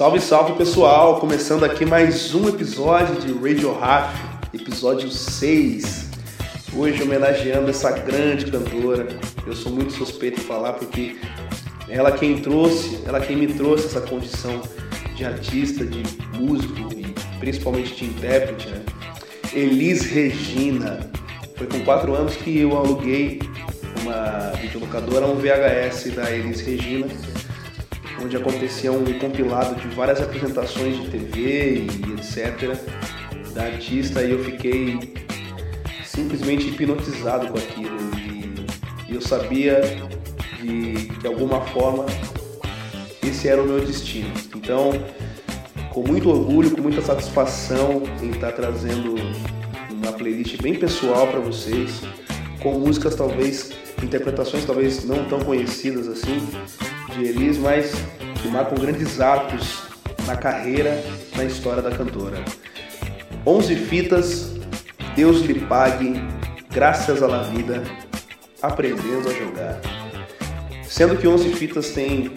Salve, salve pessoal! Começando aqui mais um episódio de Radio Raf, episódio 6. Hoje homenageando essa grande cantora. Eu sou muito suspeito de falar porque ela quem trouxe, ela quem me trouxe essa condição de artista, de músico e principalmente de intérprete, né? Elis Regina. Foi com 4 anos que eu aluguei uma videolocadora, um VHS da Elis Regina onde acontecia um compilado de várias apresentações de TV e etc. da artista e eu fiquei simplesmente hipnotizado com aquilo e eu sabia de, de alguma forma esse era o meu destino. Então, com muito orgulho, com muita satisfação em estar trazendo uma playlist bem pessoal para vocês, com músicas talvez, interpretações talvez não tão conhecidas assim, de Elis, mas que marcam grandes atos na carreira, na história da cantora. 11 fitas, Deus lhe pague, graças à la vida, aprendendo a jogar. Sendo que 11 fitas tem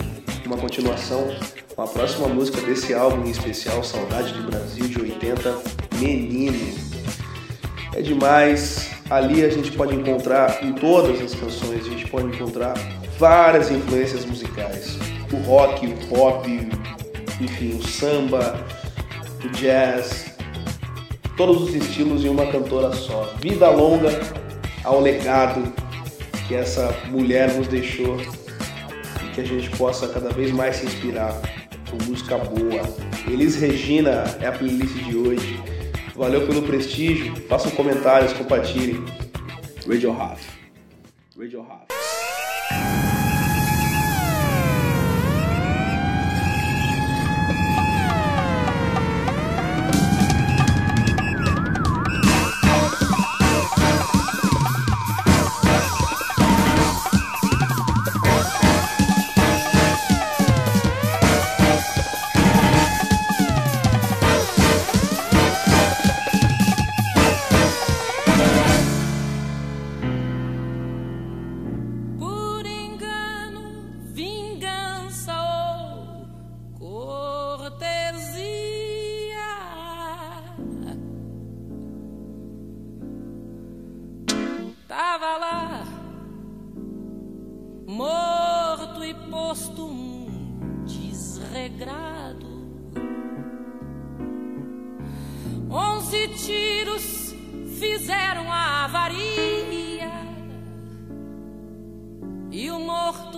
uma continuação com a próxima música desse álbum em especial, Saudade do Brasil de 80, Menino. É demais, ali a gente pode encontrar em todas as canções, a gente pode encontrar várias influências musicais. O rock, o pop, enfim, o samba, o jazz, todos os estilos em uma cantora só. Vida longa ao legado que essa mulher nos deixou e que a gente possa cada vez mais se inspirar com música boa. Elis Regina é a playlist de hoje. Valeu pelo prestígio. Façam comentários, compartilhem. Radio Half. Radio Half.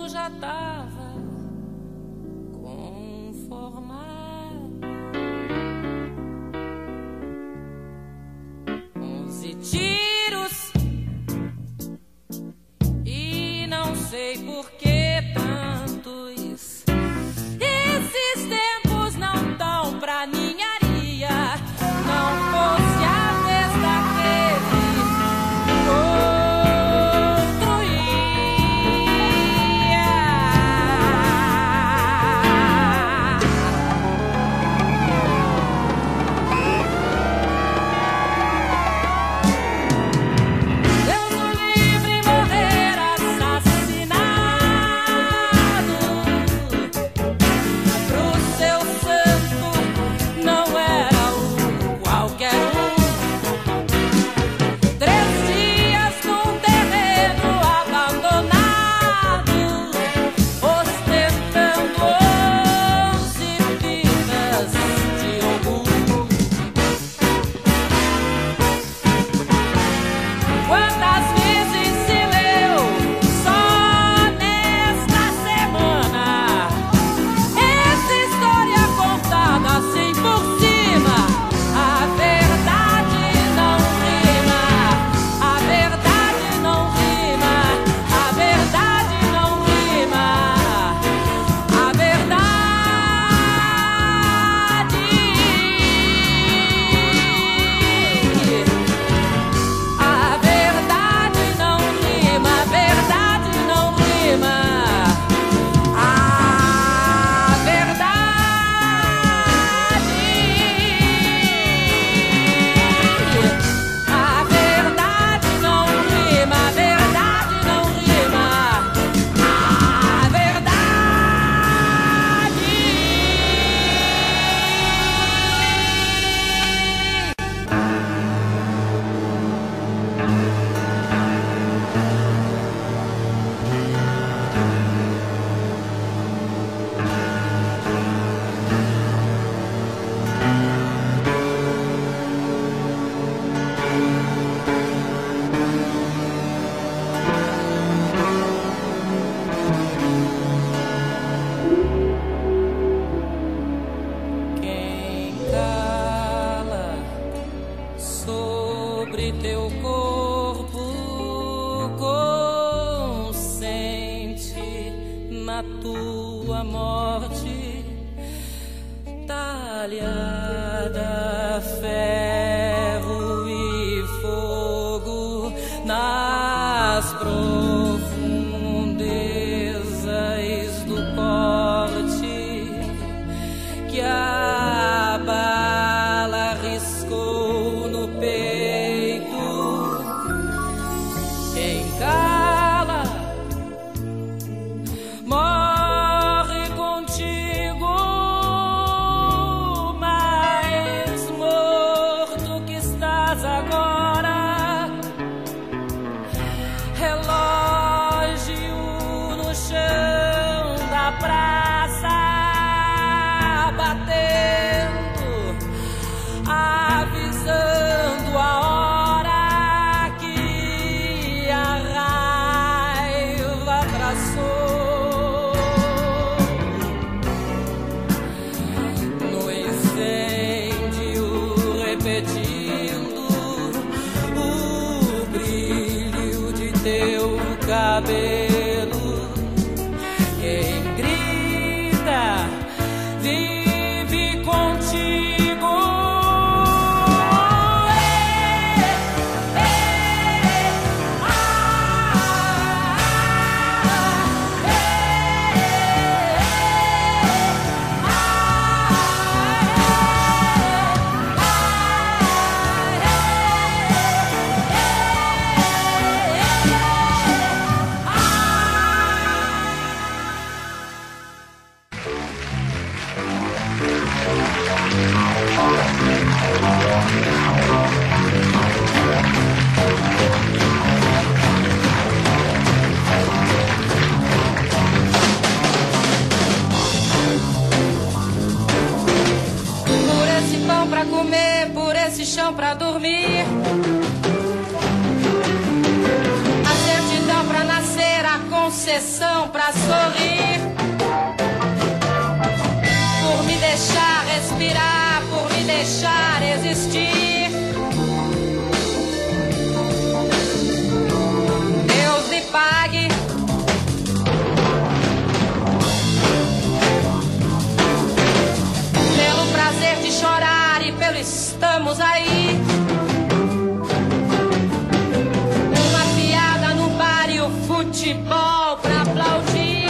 Morto já tava conformado. Onze tiros e não sei por as proas. vamos aí. Uma piada no bar e o futebol pra aplaudir.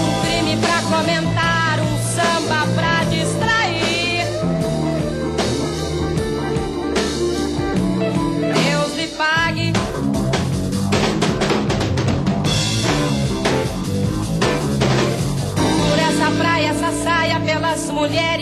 Um crime pra comentar, um samba pra distrair. Deus lhe pague. Por essa praia, essa saia, pelas mulheres.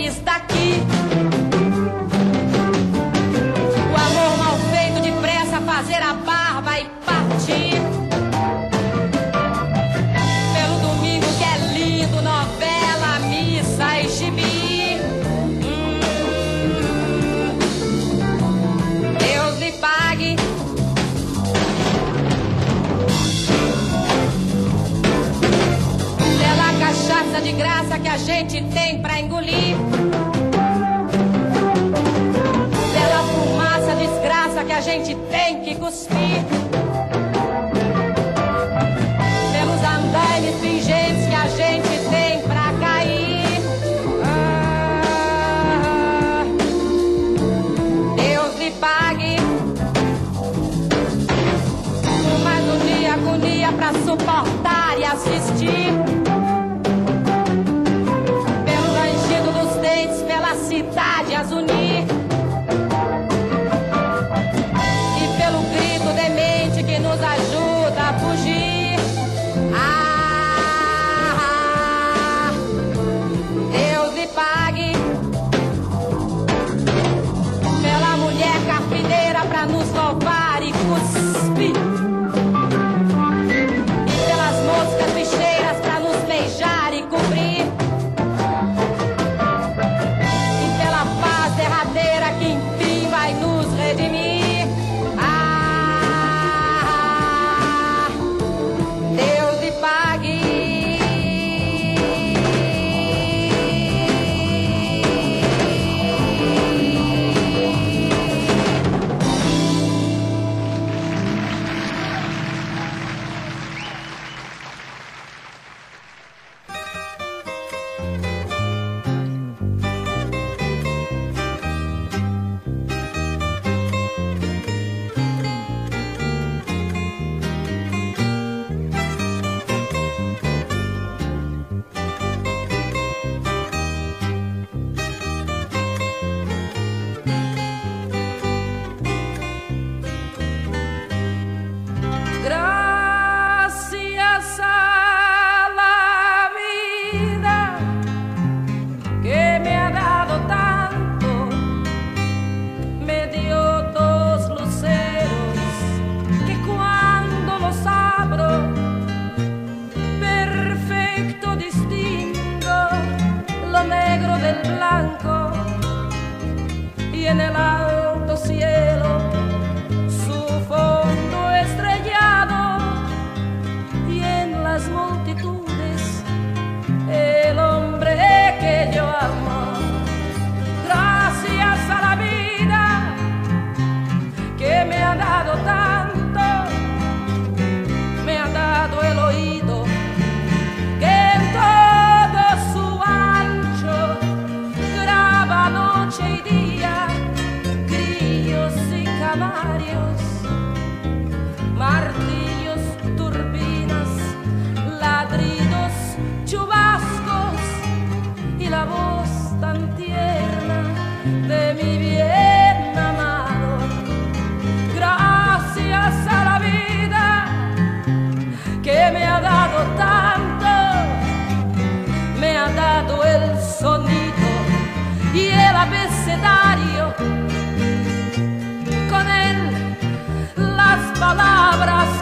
a gente tem pra engolir. Pela fumaça, desgraça que a gente tem que cuspir. Pelos andaimes fingentes que a gente tem pra cair. Ah, Deus lhe pague. Mas um dia, agonia pra suportar e assistir. Palabras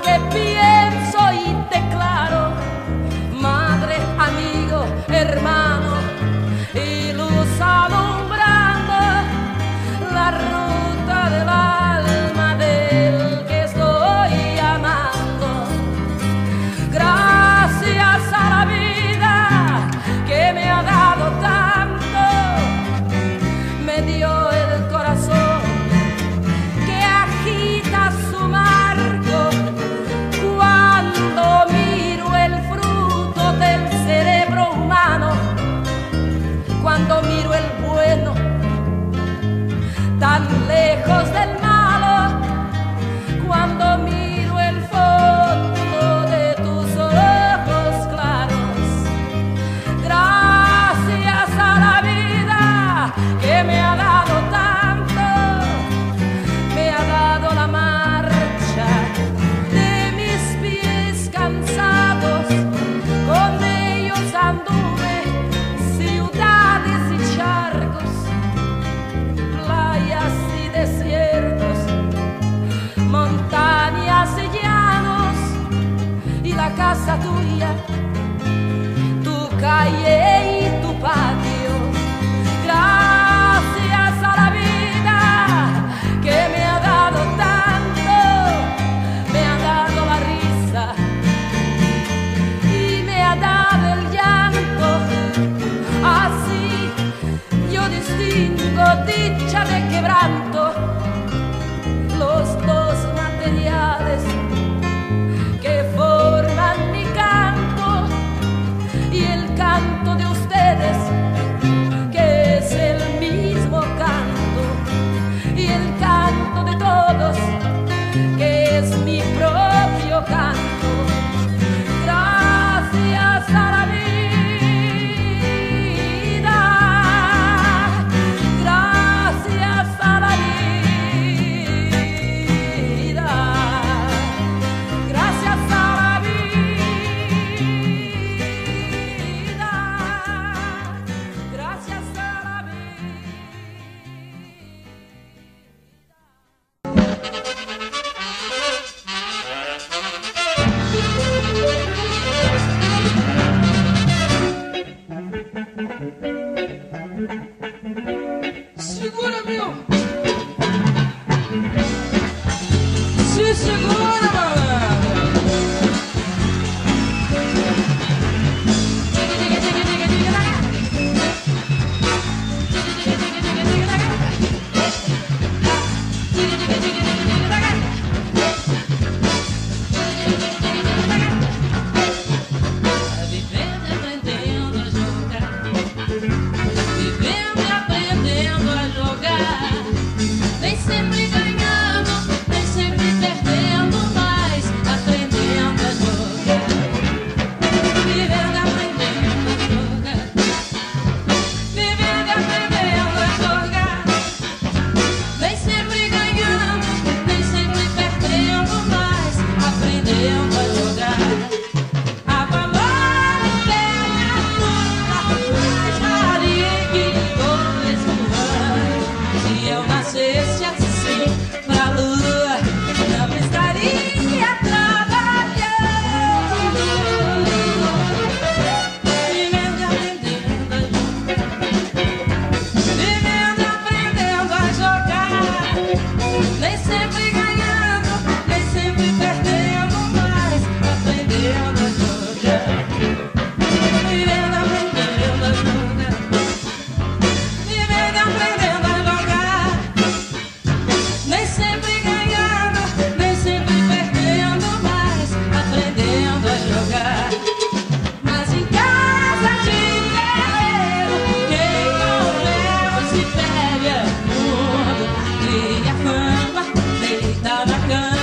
gun.